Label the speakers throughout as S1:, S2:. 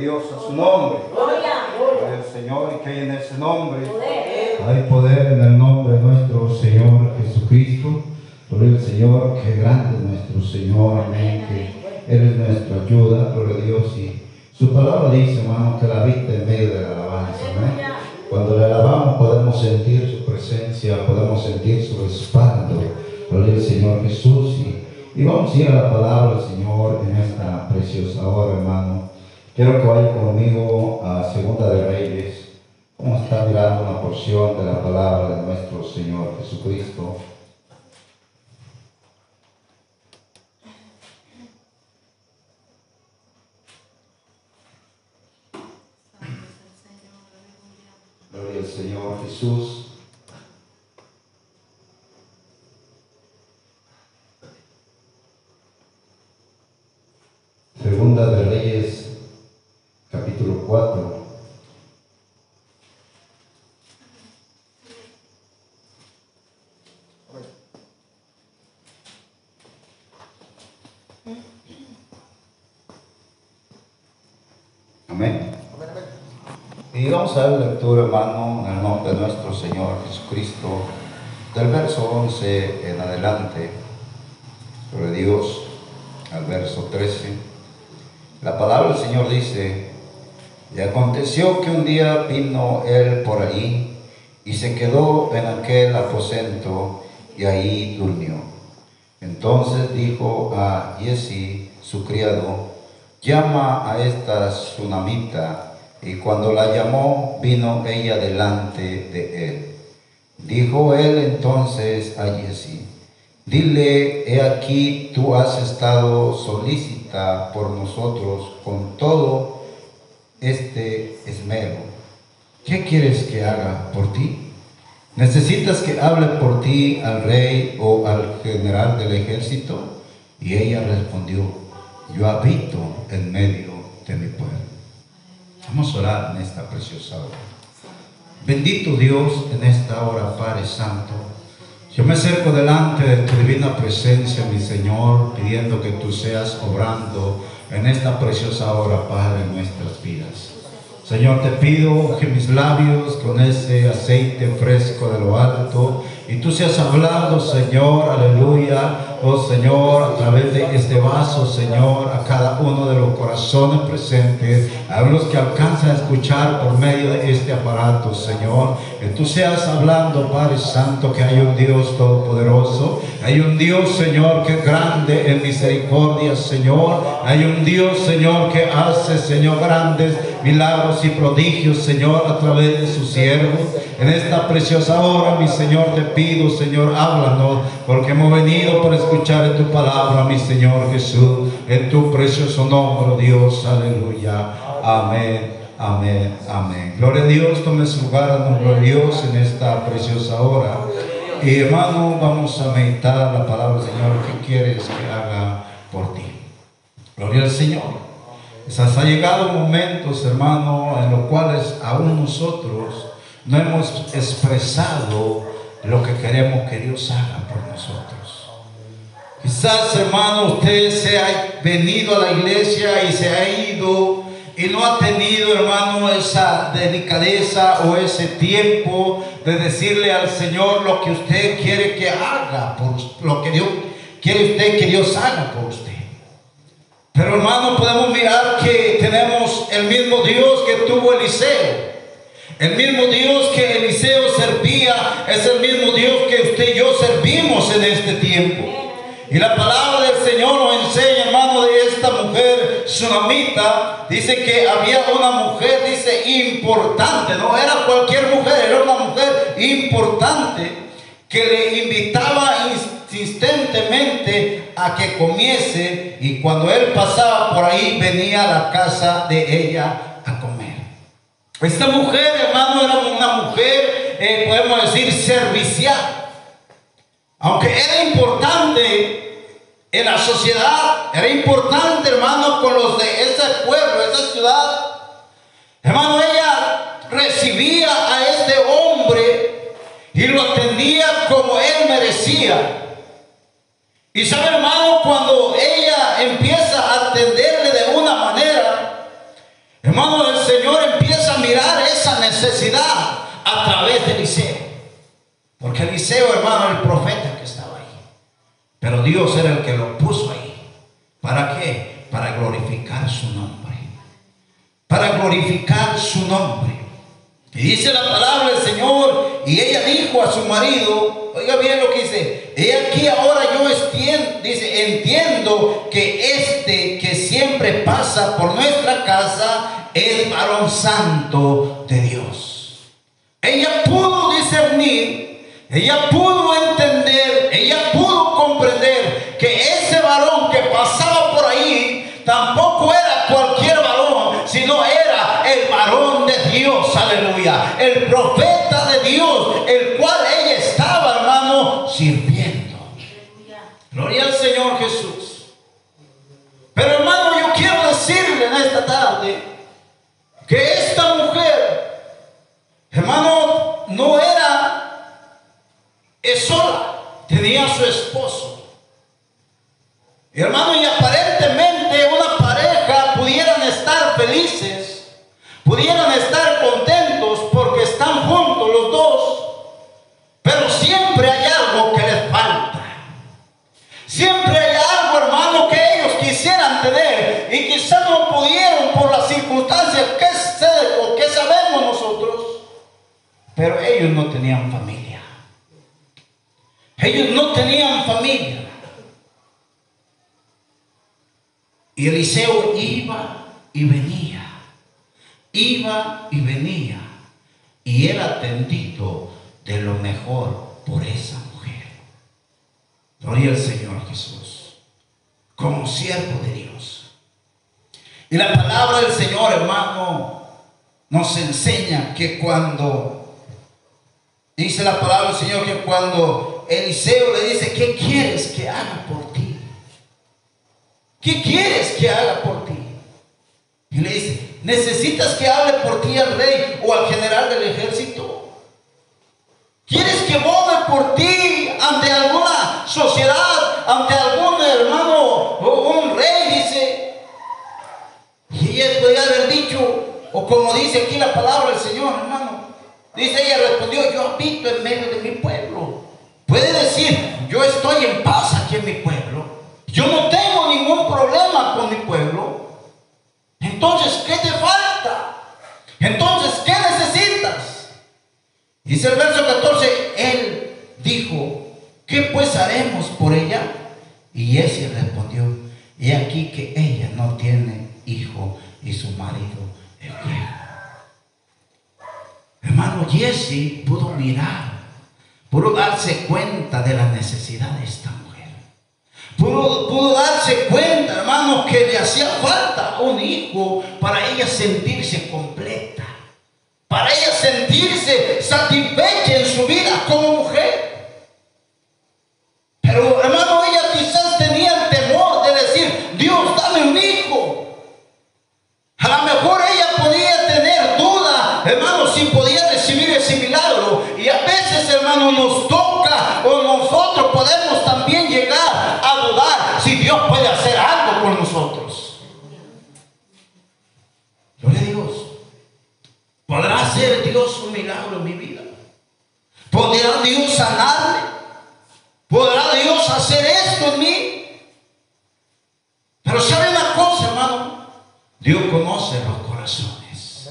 S1: Dios a su nombre. Gloria al Señor y que hay en ese nombre. Hay poder en el nombre de nuestro Señor Jesucristo. Gloria al Señor, que grande es nuestro Señor, amén, que Él es nuestra ayuda, gloria a Dios. Y su palabra dice, hermano, que la vista en medio de la alabanza, amén. Cuando le alabamos podemos sentir su presencia, podemos sentir su respaldo, gloria al Señor Jesús. Y, y vamos a ir a la palabra del Señor en esta preciosa hora, hermano. Quiero que vaya conmigo a Segunda de Reyes. Vamos a estar mirando una porción de la palabra de nuestro Señor Jesucristo. Gloria al Señor Jesús. Segunda de Reyes, capítulo 4. Amén. Y vamos a ver lectura, hermano, en el nombre de nuestro Señor Jesucristo, del verso 11 en adelante, sobre Dios, al verso 13. La palabra del Señor dice, y aconteció que un día vino él por allí y se quedó en aquel aposento y ahí durmió. Entonces dijo a Yesi, su criado, llama a esta tsunamita. Y cuando la llamó, vino ella delante de él. Dijo él entonces a Yesi, dile, he aquí tú has estado solícita por nosotros con todo este esmero. ¿Qué quieres que haga por ti? ¿Necesitas que hable por ti al rey o al general del ejército? Y ella respondió, yo habito en medio de mi pueblo. Vamos a orar en esta preciosa hora. Bendito Dios en esta hora, Padre Santo. Yo me acerco delante de tu divina presencia, mi Señor, pidiendo que tú seas obrando en esta preciosa hora, Padre, en nuestras vidas. Señor, te pido que mis labios con ese aceite fresco de lo alto y tú seas hablando, Señor, aleluya, oh Señor, a través de este vaso, Señor, a cada uno de los corazones presentes, a los que alcanzan a escuchar por medio de este aparato, Señor, que tú seas hablando, Padre Santo, que hay un Dios todopoderoso, hay un Dios, Señor, que es grande en misericordia, Señor, hay un Dios, Señor, que hace, Señor, grandes milagros y prodigios, Señor, a través de sus siervos. En esta preciosa hora, mi Señor, te pido, Señor, háblanos, porque hemos venido para escuchar tu palabra, mi Señor Jesús, en tu precioso nombre, Dios, aleluya. Amén, amén, amén. Gloria a Dios, tome su lugar, nombre de Dios, en esta preciosa hora. Y hermano, vamos a meditar la palabra Señor. ¿Qué quieres que haga por ti? Gloria al Señor. Quizás ha llegado momentos, hermano, en los cuales aún nosotros no hemos expresado lo que queremos que Dios haga por nosotros. Quizás, hermano, usted se ha venido a la iglesia y se ha ido y no ha tenido, hermano, esa delicadeza o ese tiempo de decirle al Señor lo que usted quiere que haga, por lo que Dios quiere usted que Dios haga por usted. Pero hermano, podemos mirar que tenemos el mismo Dios que tuvo Eliseo. El mismo Dios que Eliseo servía es el mismo Dios que usted y yo servimos en este tiempo. Y la palabra del Señor nos enseña, hermano, de esta mujer tsunamita. Dice que había una mujer, dice, importante. No era cualquier mujer, era una mujer importante que le invitaba insistentemente a que comiese. Y cuando él pasaba por ahí, venía a la casa de ella a comer. Esta mujer, hermano, era una mujer, eh, podemos decir, servicial. Aunque era importante en la sociedad, era importante, hermano, con los de ese pueblo, esa ciudad. Hermano, ella recibía a este hombre y lo atendía como él merecía. Y sabe, hermano, cuando ella empieza a atenderle de una manera, Hermano, el Señor empieza a mirar esa necesidad a través de Eliseo. Porque Eliseo, hermano, el profeta que estaba ahí. Pero Dios era el que lo puso ahí. ¿Para qué? Para glorificar su nombre. Para glorificar su nombre. Y dice la palabra del Señor, y ella dijo a su marido, oiga bien lo que dice, he aquí ahora yo entiendo, que este que siempre pasa por nuestra casa es varón santo de Dios. Ella pudo discernir, ella pudo entender, ella pudo comprender que ese varón que pasaba por ahí tampoco era cualquier varón, sino era el varón de Dios, aleluya, el profeta de Dios, el pudieran estar contentos porque están juntos los dos, pero siempre hay algo que les falta. Siempre hay algo, hermano, que ellos quisieran tener y quizás no pudieron por las circunstancias que sé o que sabemos nosotros, pero ellos no tenían familia. Ellos no tenían familia. Y Eliseo iba y venía, iba y venía, y era atendido de lo mejor por esa mujer. Gloria al Señor Jesús, como siervo de Dios. Y la palabra del Señor, hermano, nos enseña que cuando, dice la palabra del Señor, que cuando Eliseo le dice, ¿qué quieres que haga por ti? ¿Qué quieres que haga por ti? Y le dice, ¿necesitas que hable por ti al rey o al general del ejército? ¿Quieres que bogue por ti ante alguna sociedad, ante algún hermano o un rey? Dice. Y ella podría haber dicho, o como dice aquí la palabra del Señor, hermano. Dice ella respondió, yo habito en medio de mi pueblo. Puede decir, yo estoy en paz aquí en mi pueblo. Yo no tengo ningún problema con mi pueblo. Entonces, ¿qué te falta? Entonces, ¿qué necesitas? Dice el verso 14, él dijo, ¿qué pues haremos por ella? Y ese respondió, y aquí que ella no tiene hijo y su marido es viejo. Hermano Jesse pudo mirar, pudo darse cuenta de la necesidad de Pudo, darse cuenta, hermano, que le hacía falta un hijo para ella sentirse completa, para ella sentirse satisfecha en su vida como mujer. Pero, hermano, ella quizás tenía el temor de decir, Dios, dame un hijo. A lo mejor ella podía tener duda, hermano, si podía recibir ese milagro. Y a veces, hermano, nos toca o nosotros podemos también llegar Dios puede hacer algo con nosotros. Gloria a Dios. ¿Podrá hacer Dios un milagro en mi vida? ¿Podrá Dios sanarme? ¿Podrá Dios hacer esto en mí? Pero sabe una cosa, hermano. Dios conoce los corazones.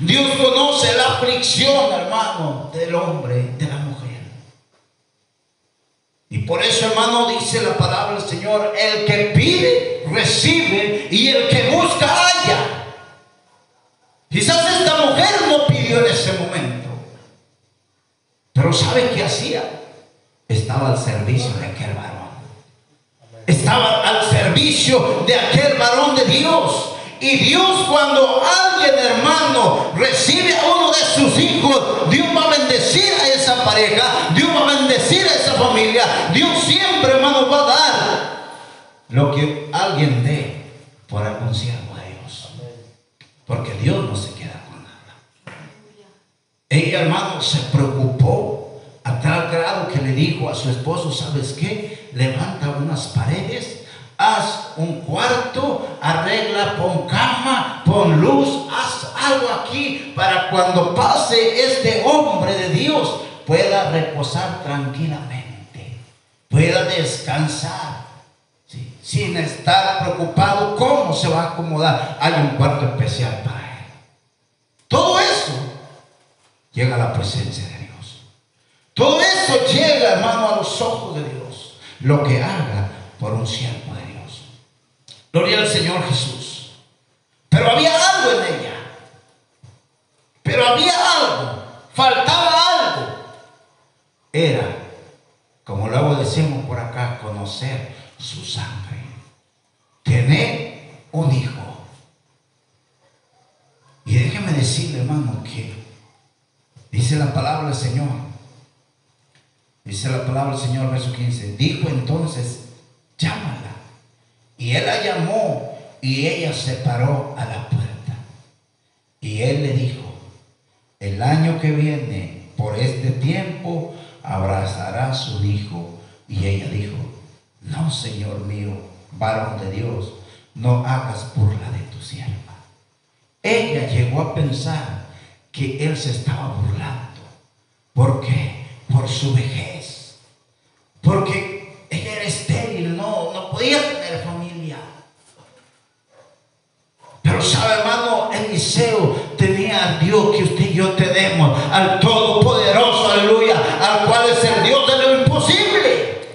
S1: Dios conoce la aflicción, hermano, del hombre, de la. Y por eso, hermano, dice la palabra del Señor, el que pide, recibe, y el que busca, halla. Quizás esta mujer no pidió en ese momento, pero ¿sabe qué hacía? Estaba al servicio de aquel varón. Estaba al servicio de aquel varón de Dios. Y Dios cuando alguien hermano recibe a uno de sus hijos, Dios va a bendecir a esa pareja, bendecir a esa familia, Dios siempre hermano va a dar lo que alguien dé por algún siervo de Dios. Porque Dios no se queda con nada. Ella hermano se preocupó a tal grado que le dijo a su esposo, ¿sabes qué? Levanta unas paredes haz un cuarto, arregla, pon cama, pon luz, haz algo aquí para cuando pase este hombre de Dios pueda reposar tranquilamente, pueda descansar, sin estar preocupado cómo se va a acomodar. Hay un cuarto especial para él. Todo eso llega a la presencia de Dios. Todo eso llega, hermano, a los ojos de Dios. Lo que haga por un siervo de Dios. Gloria al Señor Jesús. Pero había algo en ella. Pero había algo. Faltaba algo. Era, como luego decimos por acá, conocer su sangre. Tener un hijo. Y déjeme decirle, hermano, que dice la palabra del Señor. Dice la palabra del Señor, verso 15. Dijo entonces, llámala. Y él la llamó y ella se paró a la puerta. Y él le dijo, el año que viene, por este tiempo, abrazarás su hijo. Y ella dijo, no, Señor mío, varón de Dios, no hagas burla de tu sierva. Ella llegó a pensar que él se estaba burlando. ¿Por qué? Por su vejez. Porque ella era estéril, no, no podía tener familia. Pero sabe, hermano, Eliseo tenía a Dios que usted y yo tenemos, al Todopoderoso, aleluya, al cual es el Dios de lo imposible.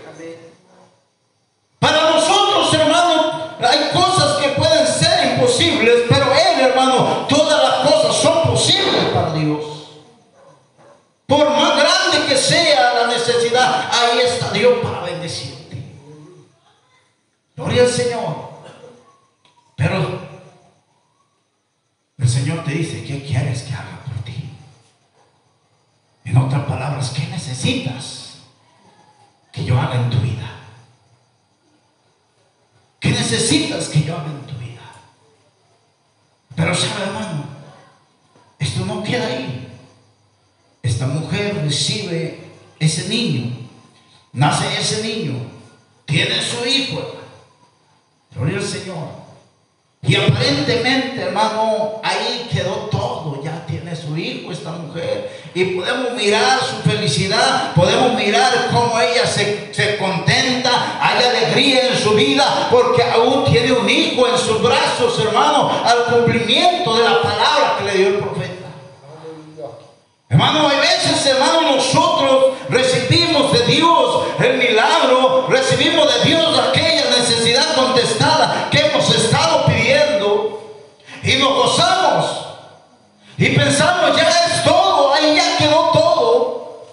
S1: Para nosotros, hermano, hay cosas que pueden ser imposibles, pero Él, hermano, todas las cosas son posibles para Dios. Por más grande que sea la necesidad, ahí está Dios para bendecirte. Gloria al Señor. Pero el Señor te dice, ¿qué quieres que haga por ti? En otras palabras, ¿qué necesitas que yo haga en tu vida? ¿Qué necesitas que yo haga en tu vida? Pero sabe, hermano, esto no queda ahí. Esta mujer recibe ese niño, nace ese niño, tiene su hijo. Gloria Señor. Y aparentemente, hermano, ahí quedó todo. Ya tiene su hijo esta mujer. Y podemos mirar su felicidad. Podemos mirar cómo ella se, se, contenta. Hay alegría en su vida. Porque aún tiene un hijo en sus brazos, hermano. Al cumplimiento de la palabra que le dio el profeta. Hermano, hay veces, hermano, nosotros recibimos de Dios el milagro. Recibimos de Dios aquella necesidad contestada que hemos estado y nos gozamos y pensamos ya es todo, ahí ya quedó todo.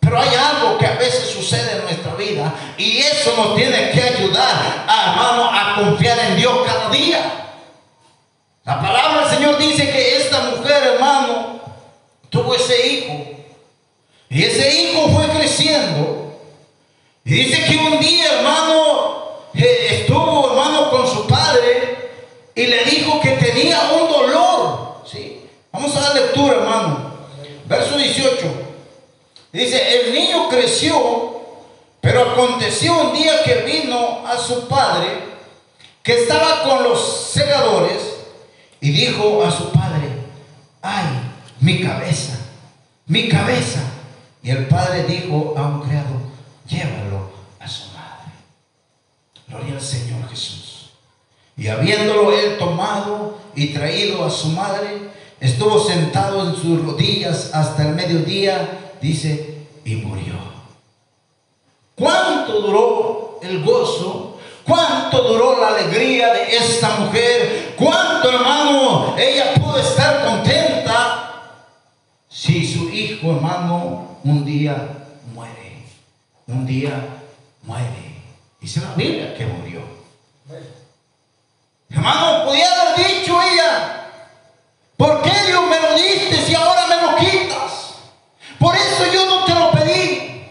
S1: Pero hay algo que a veces sucede en nuestra vida y eso nos tiene que ayudar, hermano, a confiar en Dios cada día. La palabra del Señor dice que esta mujer, hermano, tuvo ese hijo. Y ese hijo fue creciendo. Y dice que un día, hermano, eh, estuvo, hermano, con su padre y le dijo que tenía un dolor. ¿sí? Vamos a dar lectura, hermano. Verso 18. Dice, el niño creció, pero aconteció un día que vino a su padre, que estaba con los segadores, y dijo a su padre, ay, mi cabeza, mi cabeza. Y el padre dijo a un criado, llévalo a su madre. Gloria al Señor Jesús. Y habiéndolo él tomado y traído a su madre, estuvo sentado en sus rodillas hasta el mediodía, dice, y murió. ¿Cuánto duró el gozo? ¿Cuánto duró la alegría de esta mujer? ¿Cuánto, hermano, ella pudo estar contenta si su hijo, hermano, un día muere? Un día muere. Dice la Biblia que murió. Hermano, podía haber dicho ella, ¿por qué Dios me lo diste si ahora me lo quitas? Por eso yo no te lo pedí.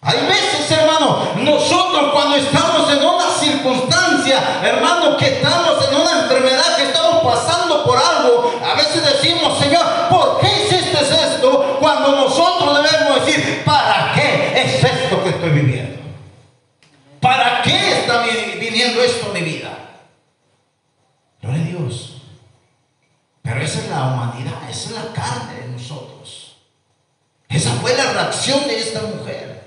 S1: Hay veces, hermano, nosotros cuando estamos en una circunstancia, hermano, que estamos en una enfermedad, que estamos pasando por algo, a veces decimos, Señor, ¿por qué hiciste esto? Cuando nosotros debemos decir, ¿para qué es esto que estoy viviendo? ¿Para qué está viniendo esto en mi vida? Gloria a Dios. fue la reacción de esta mujer.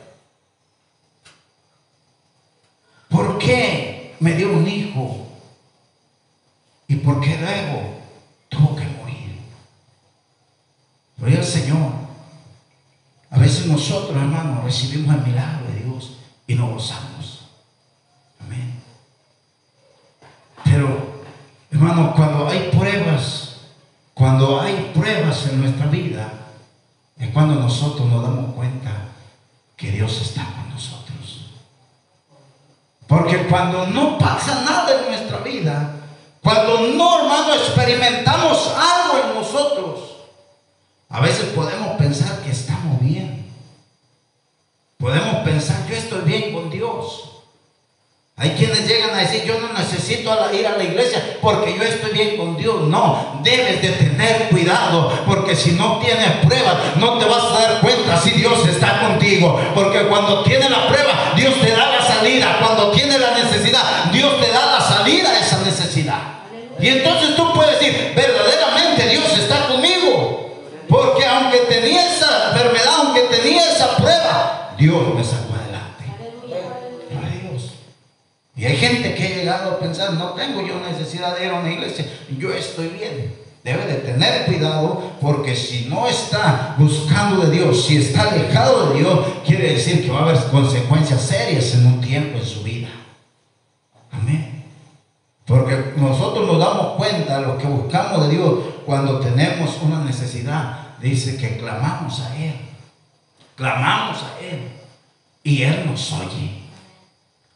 S1: ¿Por qué me dio un hijo? ¿Y por qué luego tuvo que morir? Gloria al Señor. A veces nosotros, hermanos, recibimos el milagro de Dios y no gozamos. Amén. Pero, hermano, cuando hay pruebas, cuando hay pruebas en nuestra vida, es cuando nosotros nos damos cuenta que Dios está con nosotros. Porque cuando no pasa nada en nuestra vida, cuando no, hermano, experimentamos algo en nosotros, a veces Hay quienes llegan a decir, yo no necesito ir a la iglesia porque yo estoy bien con Dios. No, debes de tener cuidado porque si no tienes pruebas, no te vas a dar cuenta si Dios está contigo. Porque cuando tienes la prueba, Dios te da la salida. Cuando tienes la necesidad, Dios te da la salida a esa necesidad. Y entonces tú puedes decir, verdaderamente Dios está conmigo. Porque aunque tenía esa enfermedad, aunque tenía esa prueba, Dios me sacó y hay gente que ha llegado a pensar, no tengo yo necesidad de ir a una iglesia, yo estoy bien. Debe de tener cuidado porque si no está buscando de Dios, si está alejado de Dios, quiere decir que va a haber consecuencias serias en un tiempo en su vida. Amén. Porque nosotros nos damos cuenta de lo que buscamos de Dios cuando tenemos una necesidad. Dice que clamamos a Él. Clamamos a Él. Y Él nos oye.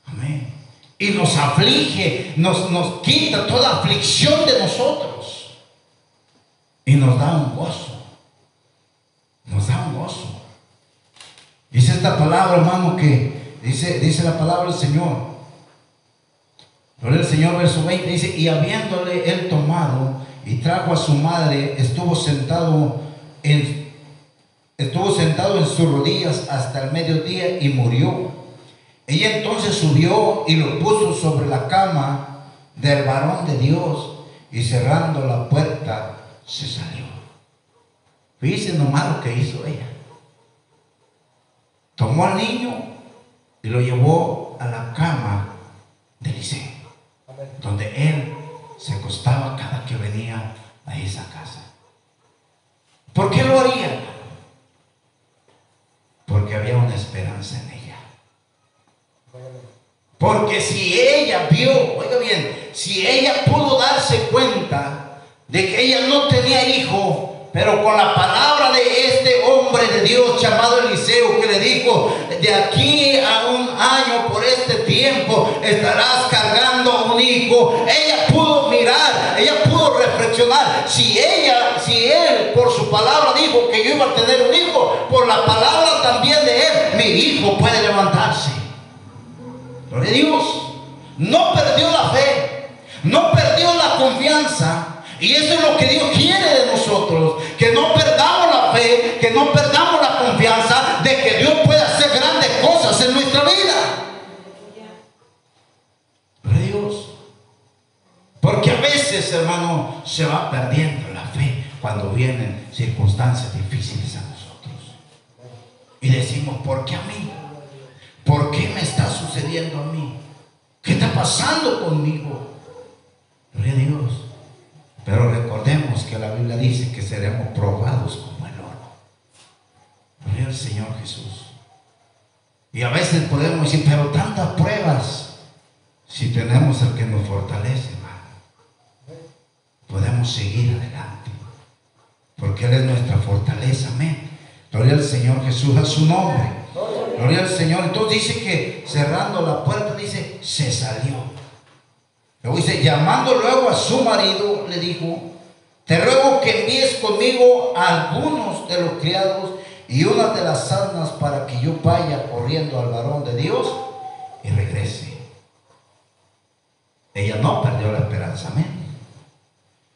S1: Amén y nos aflige, nos, nos quita toda aflicción de nosotros y nos da un gozo. Nos da un gozo. Dice esta palabra, hermano, que dice, dice la palabra del Señor. Gloria el Señor, verso 20, dice, y habiéndole él tomado y trajo a su madre, estuvo sentado en, estuvo sentado en sus rodillas hasta el mediodía y murió. Ella entonces subió y lo puso sobre la cama del varón de Dios y cerrando la puerta se salió. Fíjense nomás lo que hizo ella. Tomó al niño y lo llevó a la cama de Eliseo, donde él se acostaba cada que venía a esa casa. ¿Por qué lo haría? Porque había una esperanza en él. Porque si ella vio, oiga bien, si ella pudo darse cuenta de que ella no tenía hijo, pero con la palabra de este hombre de Dios llamado Eliseo que le dijo, de aquí a un año por este tiempo estarás cargando un hijo, ella pudo mirar, ella pudo reflexionar, si ella, si él por su palabra dijo que yo iba a tener un hijo, por la palabra también de él, mi hijo puede levantarse de Dios. No perdió la fe, no perdió la confianza. Y eso es lo que Dios quiere de nosotros, que no perdamos la fe, que no perdamos la confianza de que Dios puede hacer grandes cosas en nuestra vida. Dios. Porque a veces, hermano, se va perdiendo la fe cuando vienen circunstancias difíciles a nosotros. Y decimos, ¿por qué a mí? ¿Por qué me está sucediendo a mí? ¿Qué está pasando conmigo? Gloria Dios. Pero recordemos que la Biblia dice que seremos probados como el oro. Gloria al Señor Jesús. Y a veces podemos decir, pero tantas pruebas, si tenemos el que nos fortalece, hermano, podemos seguir adelante. Porque Él es nuestra fortaleza, amén. Gloria al Señor Jesús, a su nombre. Gloria al Señor. Entonces dice que cerrando la puerta, dice, se salió. Luego dice, llamando luego a su marido, le dijo, te ruego que envíes conmigo algunos de los criados y una de las almas para que yo vaya corriendo al varón de Dios y regrese. Ella no perdió la esperanza, amén.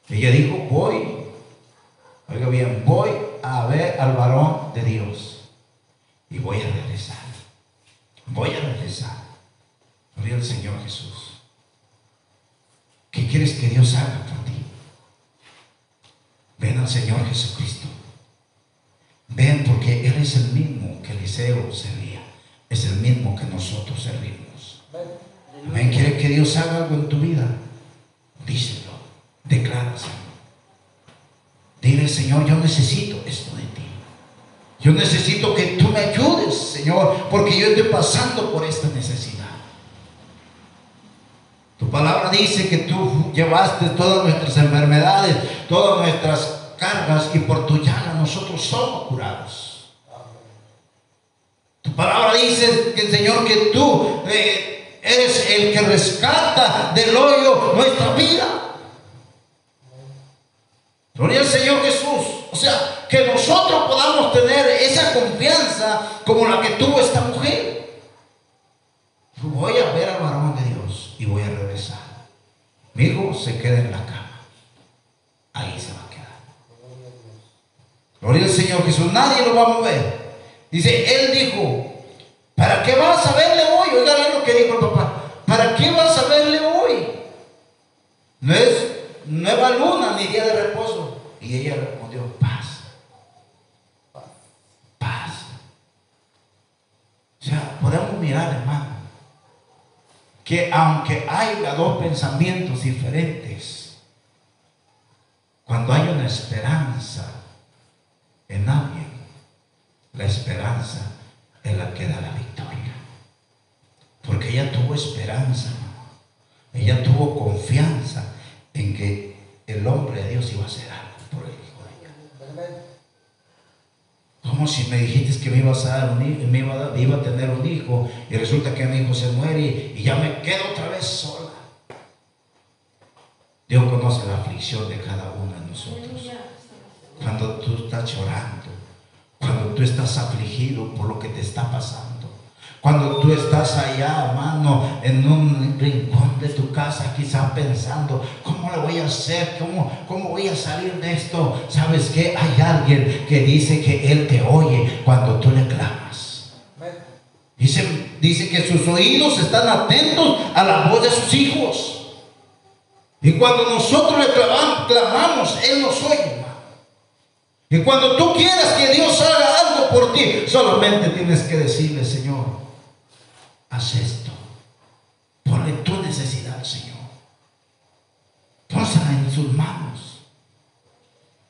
S1: Ella dijo, voy, oiga bien, voy a ver al varón de Dios y voy a regresar. Voy a regresar. Gloria al Señor Jesús. ¿Qué quieres que Dios haga por ti? Ven al Señor Jesucristo. Ven porque Él es el mismo que Eliseo servía, es el mismo que nosotros servimos. Amén. ¿Quieres que Dios haga algo en tu vida? Díselo, decláraselo. Dile, Señor, yo necesito esto de ti. Yo necesito que tú me ayudes, Señor, porque yo estoy pasando por esta necesidad. Tu palabra dice que tú llevaste todas nuestras enfermedades, todas nuestras cargas y por tu llaga nosotros somos curados. Tu palabra dice que Señor que tú eh, eres el que rescata del hoyo nuestra vida. Gloria al Señor Jesús. O sea, que nosotros podamos tener esa confianza como la que tuvo esta mujer. Voy a ver al varón de Dios y voy a regresar. Mi hijo se queda en la cama. Ahí se va a quedar. Gloria al Señor Jesús. Nadie lo va a mover. Dice, él dijo, ¿para qué vas a verle hoy? Oiga lo que dijo el papá. ¿Para qué vas a verle hoy? No es nueva luna ni día de reposo. Y ella respondió, paz. Paz. O sea, podemos mirar, hermano, que aunque haya dos pensamientos diferentes, cuando hay una esperanza en alguien, la esperanza es la que da la victoria. Porque ella tuvo esperanza, ella tuvo confianza en que el hombre de Dios iba a hacer algo Como si me dijiste que me ibas a dar un hijo, me iba a, iba a tener un hijo y resulta que mi hijo se muere y ya me quedo otra vez sola. Dios conoce la aflicción de cada uno de nosotros. Cuando tú estás llorando, cuando tú estás afligido por lo que te está pasando. Cuando tú estás allá, hermano, en un rincón de tu casa, quizá pensando, ¿cómo le voy a hacer? ¿Cómo, ¿Cómo voy a salir de esto? ¿Sabes qué? Hay alguien que dice que Él te oye cuando tú le clamas. Dice, dice que sus oídos están atentos a la voz de sus hijos. Y cuando nosotros le clamamos, Él nos oye. Y cuando tú quieras que Dios haga algo por ti, solamente tienes que decirle, Señor, haz esto. Ponle tu necesidad, Señor. Pónsela en sus manos.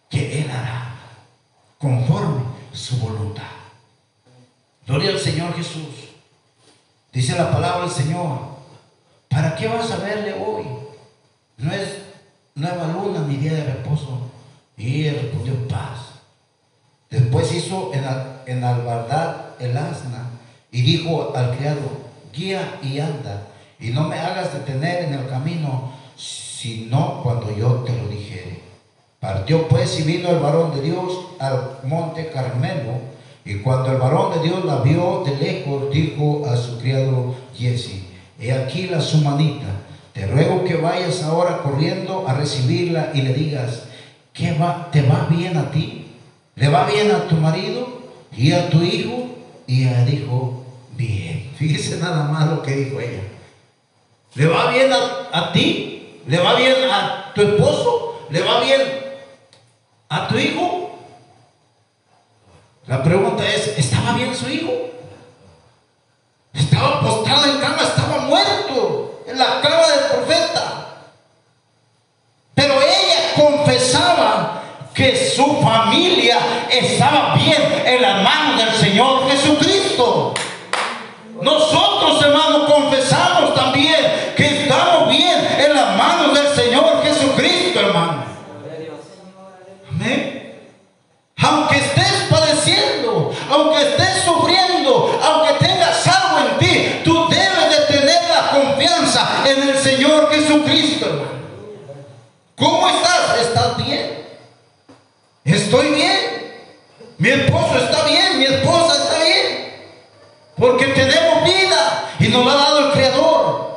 S1: Que Él hará conforme su voluntad. Gloria al Señor Jesús. Dice la palabra del Señor. ¿Para qué vas a verle hoy? No es nueva luna ni día de reposo. Y él respondió paz. Después hizo en, en albardar el asna y dijo al criado, guía y anda, y no me hagas detener en el camino, sino cuando yo te lo dijere. Partió pues y vino el varón de Dios al monte Carmelo, y cuando el varón de Dios la vio de lejos, dijo a su criado Jesse, he aquí la sumanita, te ruego que vayas ahora corriendo a recibirla y le digas, ¿qué va, te va bien a ti? ¿Le va bien a tu marido y a tu hijo? Y ella dijo, bien. Fíjese nada más lo que dijo ella. ¿Le va bien a, a ti? ¿Le va bien a tu esposo? ¿Le va bien a tu hijo? La pregunta es, ¿estaba bien su hijo? Estaba postrado en cama, estaba muerto en la cama del profeta. Pero ella confesaba que su familia estaba bien en las manos del Señor Jesucristo. Nosotros, hermanos, confesamos también que estamos bien en las manos del Señor Jesucristo, hermano. Amén. Aunque estés padeciendo, aunque estés sufriendo, aunque tengas algo en ti, tú debes de tener la confianza en el Señor Jesucristo, hermano. ¿Cómo estás? ¿Estás bien? Estoy bien. Mi esposo está bien, mi esposa está bien. Porque tenemos vida y nos la ha dado el Creador.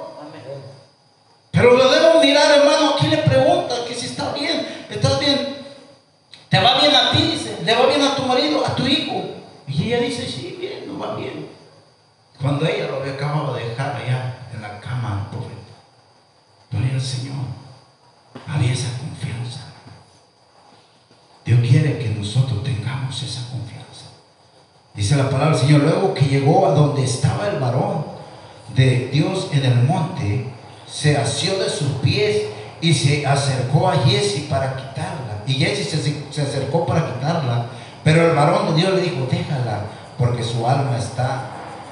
S1: Pero lo debemos mirar, hermano. Aquí le pregunta que si está bien, estás bien. ¿Te va bien a ti? Dice. ¿Le va bien a tu marido, a tu hijo? Y ella dice, sí, bien, no va bien. Cuando ella lo acababa de dejar allá en la cama del profeta. Gloria al Señor. Había esa confianza. Esa confianza. Dice la palabra del Señor, luego que llegó a donde estaba el varón de Dios en el monte, se asió de sus pies y se acercó a Jesse para quitarla. Y Jesse se, se acercó para quitarla, pero el varón de Dios le dijo, déjala, porque su alma está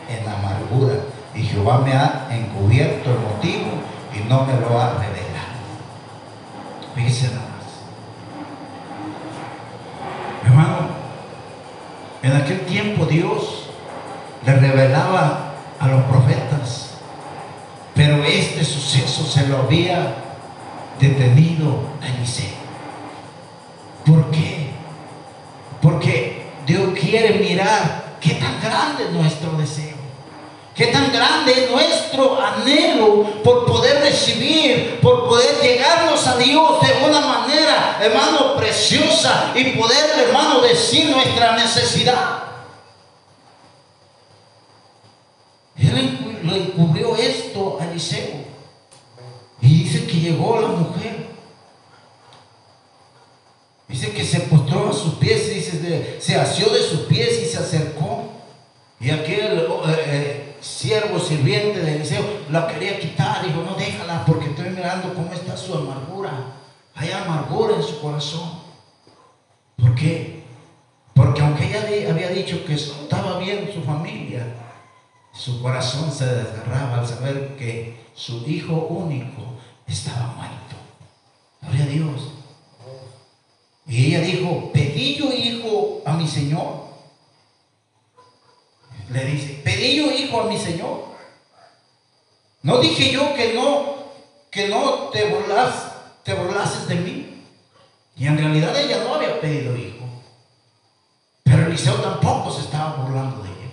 S1: en amargura. Y Jehová me ha encubierto el motivo y no me lo ha revelado. Fíjese nada más. Hermano, en aquel tiempo Dios le revelaba a los profetas, pero este suceso se lo había detenido a Eliseo. ¿Por qué? Porque Dios quiere mirar qué tan grande es nuestro deseo. Qué tan grande es nuestro anhelo por poder recibir, por poder llegarnos a Dios de una manera, hermano, preciosa y poder, hermano, decir nuestra necesidad. Él le encubrió esto a Eliseo. Y dice que llegó la mujer. Dice que se postró a sus pies, dice, se asió de sus pies y se acercó. Y aquel eh, eh siervo sirviente de Eliseo la quería quitar. Dijo, no déjala porque estoy mirando cómo está su amargura. Hay amargura en su corazón. ¿Por qué? Porque aunque ella había dicho que estaba bien su familia, su corazón se desgarraba al saber que su hijo único estaba muerto. Gloria a Dios. Y ella dijo, pedí yo hijo a mi Señor le dice, pedí yo hijo a mi Señor. No dije yo que no, que no te burlas, te burlases de mí. Y en realidad ella no había pedido hijo. Pero Eliseo tampoco se estaba burlando de ella.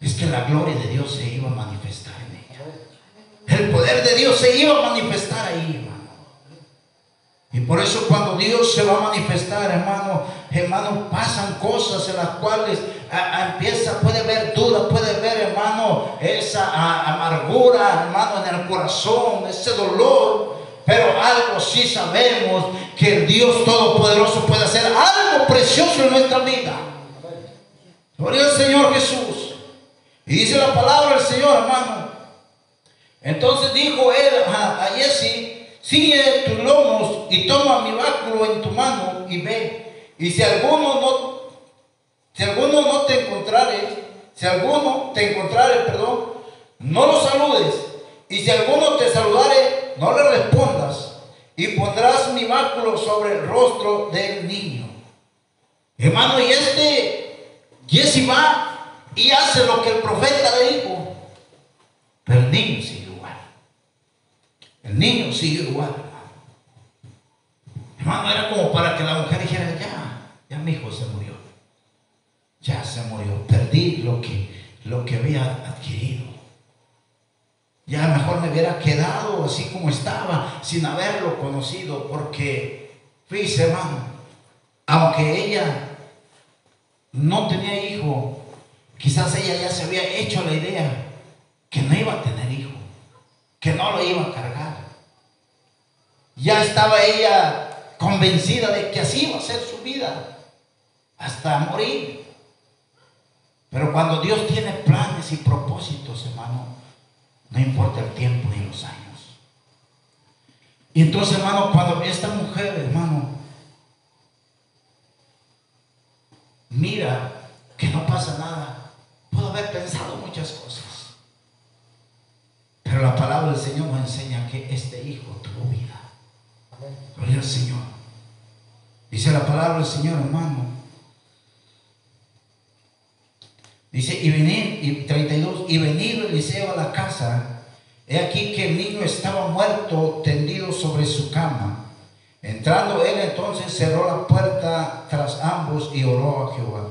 S1: Es que la gloria de Dios se iba a manifestar en ella. El poder de Dios se iba a manifestar ahí. Y por eso cuando Dios se va a manifestar, hermano, hermano, pasan cosas en las cuales empieza, puede ver duda, puede ver, hermano, esa amargura, hermano, en el corazón, ese dolor. Pero algo sí sabemos que el Dios Todopoderoso puede hacer algo precioso en nuestra vida. Gloria al Señor Jesús. Y dice la palabra del Señor, hermano. Entonces dijo él a, a Jesse, sigue tus lomos y toma mi báculo en tu mano y ve. Y si alguno no si alguno no te encontrare, si alguno te encontrare, perdón, no lo saludes. Y si alguno te saludare, no le respondas. Y pondrás mi báculo sobre el rostro del niño. Hermano, y este Jesse va y hace lo que el profeta le dijo. Pero el niño igual. El niño sigue igual. Hermano, era como para que la mujer dijera, ya, ya mi hijo se murió ya se murió, perdí lo que, lo que había adquirido. Ya mejor me hubiera quedado así como estaba, sin haberlo conocido, porque, fíjese hermano, aunque ella no tenía hijo, quizás ella ya se había hecho la idea que no iba a tener hijo, que no lo iba a cargar. Ya estaba ella convencida de que así iba a ser su vida, hasta morir. Pero cuando Dios tiene planes y propósitos, hermano, no importa el tiempo ni los años. Y entonces, hermano, cuando esta mujer, hermano, mira que no pasa nada, puedo haber pensado muchas cosas. Pero la palabra del Señor nos enseña que este hijo tuvo vida. Gloria al Señor. Dice la palabra del Señor, hermano, Dice, y venir, y 32, y venido Eliseo a la casa, he aquí que el niño estaba muerto, tendido sobre su cama. Entrando él entonces cerró la puerta tras ambos y oró a Jehová.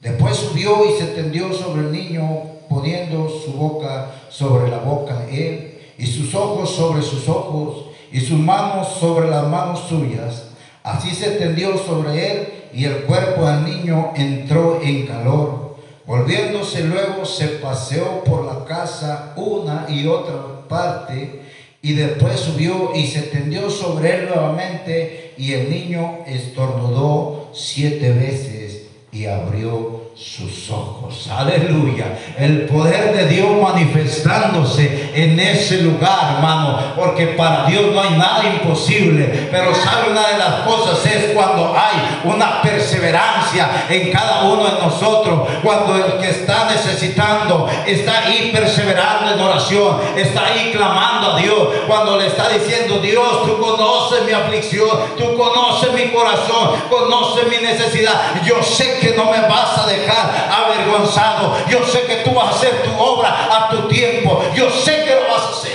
S1: Después subió y se tendió sobre el niño, poniendo su boca sobre la boca de él, y sus ojos sobre sus ojos, y sus manos sobre las manos suyas. Así se tendió sobre él, y el cuerpo del niño entró en calor Volviéndose luego se paseó por la casa una y otra parte y después subió y se tendió sobre él nuevamente y el niño estornudó siete veces y abrió sus ojos. Aleluya. El poder de Dios manifestándose en ese lugar, hermano. Porque para Dios no hay nada imposible. Pero sabe una de las cosas es cuando hay una perseverancia en cada uno de nosotros. Cuando el que está necesitando está ahí perseverando en oración. Está ahí clamando a Dios. Cuando le está diciendo, Dios, tú conoces mi aflicción. Tú conoces mi corazón. Conoces mi necesidad. Yo sé que no me vas a dejar avergonzado. Yo sé que tú vas a hacer tu obra a tu tiempo. Yo sé que lo vas a hacer.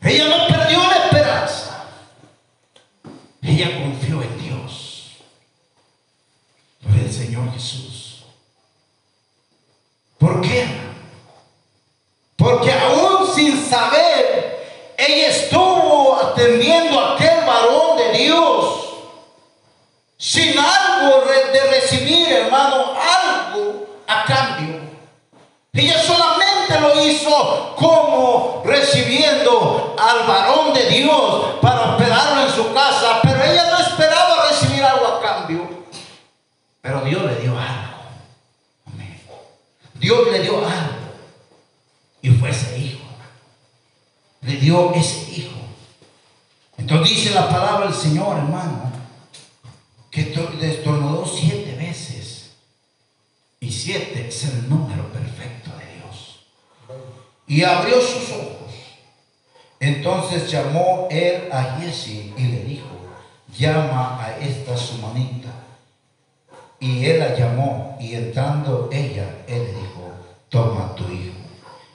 S1: Ella no perdió la esperanza. Ella confió en Dios. Por el Señor Jesús. ¿Por qué? Porque aún sin saber, ella estuvo atendiendo a aquel varón de Dios sin algo de recibir, hermano, algo a cambio. Ella solamente lo hizo como recibiendo al varón de Dios para hospedarlo en su casa, pero ella no esperaba recibir algo a cambio. Pero Dios le dio algo. Amén. Dios le dio algo. Y fue ese hijo. Le dio ese hijo. Entonces dice la palabra del Señor, hermano que destornudó siete veces. Y siete es el número perfecto de Dios. Y abrió sus ojos. Entonces llamó él a Jesse y le dijo, llama a esta su manita. Y él la llamó y entrando ella, él dijo, toma tu hijo.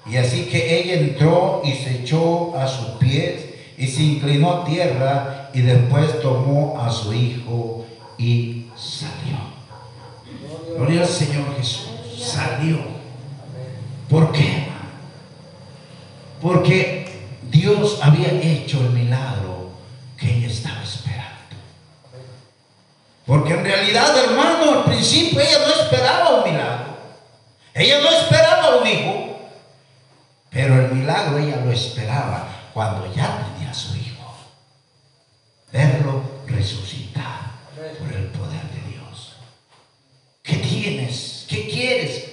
S1: Y así que ella entró y se echó a sus pies y se inclinó a tierra y después tomó a su hijo y salió. Gloria al Señor Jesús. Salió. ¿Por qué? Porque Dios había hecho el milagro Porque en realidad, hermano, al principio ella no esperaba un milagro. Ella no esperaba un hijo. Pero el milagro ella lo esperaba cuando ya tenía a su hijo. Verlo resucitar por el poder de Dios. ¿Qué tienes? ¿Qué quieres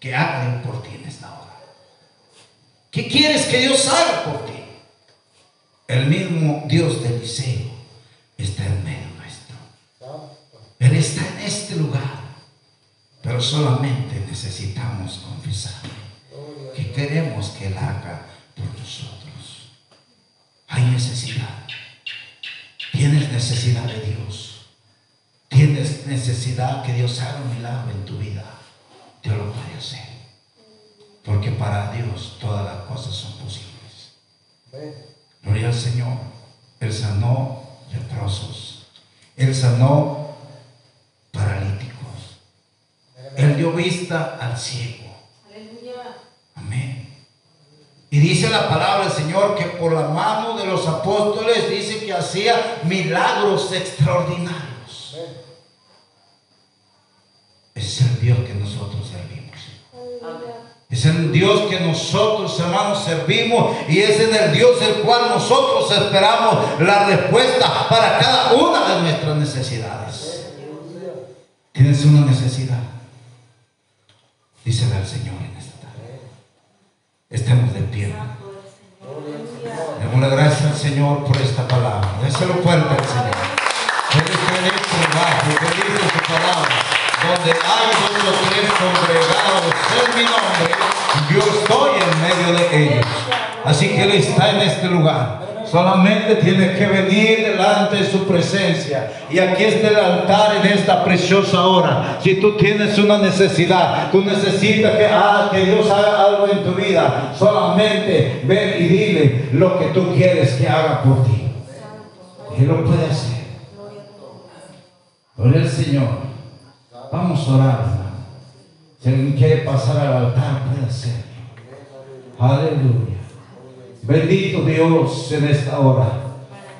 S1: que hagan por ti en esta hora? ¿Qué quieres que Dios haga por ti? El mismo Dios de Eliseo está en medio. Está en este lugar. Pero solamente necesitamos confesar que queremos que Él haga por nosotros. Hay necesidad. Tienes necesidad de Dios tienes necesidad que Dios haga un milagro en tu vida, Dios lo puede hacer. Porque para Dios todas las cosas son posibles. Gloria al Señor. Él sanó leprosos. Él sanó paralíticos. Él dio vista al ciego. Amén. Y dice la palabra del Señor que por la mano de los apóstoles dice que hacía milagros extraordinarios. es el Dios que nosotros servimos. Es el Dios que nosotros, hermanos, servimos y es en el Dios el cual nosotros esperamos la respuesta para cada una de nuestras necesidades. ¿Tienes una necesidad? Dísele al Señor en esta tarde. Estemos de pie. Démosle gracias al Señor por esta palabra. Déselo fuerte al Señor. Él es que su palabra donde hay dos o tres congregados en mi nombre, yo estoy en medio de ellos. Así que Él está en este lugar. Solamente tiene que venir delante de su presencia. Y aquí está el altar en esta preciosa hora. Si tú tienes una necesidad, tú necesitas que, ah, que Dios haga algo en tu vida. Solamente ven y dile lo que tú quieres que haga por ti. Él lo puede hacer. Gloria al Señor. Vamos a orar, Si alguien quiere pasar al altar, puede hacerlo. Aleluya. Bendito Dios en esta hora.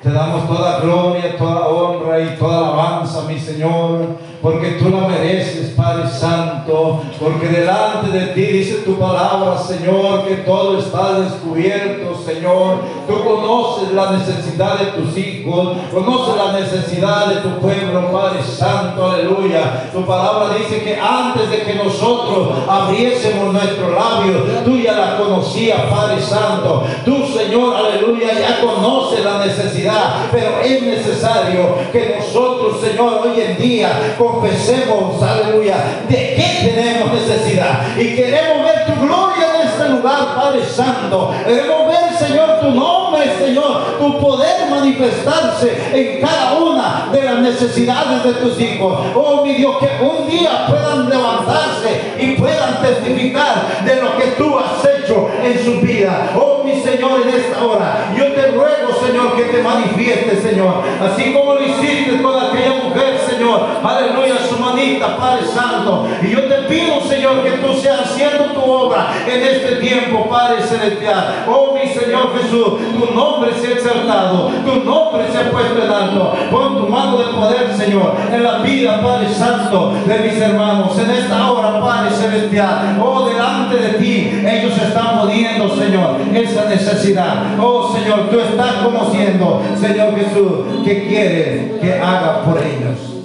S1: Te damos toda gloria, toda honra y toda alabanza, mi Señor porque tú la mereces, Padre Santo, porque delante de ti dice tu palabra, Señor, que todo está descubierto, Señor. Tú conoces la necesidad de tus hijos, conoces la necesidad de tu pueblo, Padre Santo, aleluya. Tu palabra dice que antes de que nosotros abriésemos nuestro labio, tú ya la conocías, Padre Santo. Tú, Señor, aleluya, ya conoces la necesidad, pero es necesario que nosotros, Señor, hoy en día confesemos, aleluya, de qué tenemos necesidad. Y queremos ver tu gloria en este lugar, Padre Santo. Queremos ver, Señor, tu nombre, Señor, tu poder manifestarse en cada una de las necesidades de tus hijos. Oh, mi Dios, que un día puedan levantarse y puedan testificar de lo que tú has hecho en su vida. Oh, mi Señor, en esta hora, yo te ruego, Señor, que te manifieste, Señor, así como lo hiciste con aquella mujer, Señor. Aleluya, su manita, Padre Santo. Y yo te pido, Señor, que tú seas haciendo tu obra en este tiempo, Padre Celestial. Oh, mi Señor Jesús, tu nombre sea exaltado, tu nombre sea puesto en alto. Pon tu mano de poder, Señor, en la vida, Padre Santo, de mis hermanos. En esta hora, Padre Celestial, oh, delante de ti, ellos están Señor, esa necesidad. Oh, Señor, tú estás conociendo, Señor Jesús, que quieres que haga por ellos.